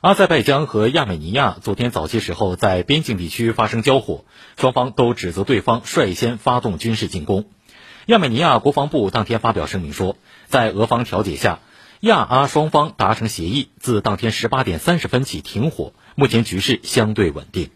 阿塞拜疆和亚美尼亚昨天早些时候在边境地区发生交火双方都指责对方率先发动军事进攻。亚美尼亚国防部当天发表声明说在俄方调解下亚阿双方达成协议自当天十八点三十分起停火目前局势相对稳定。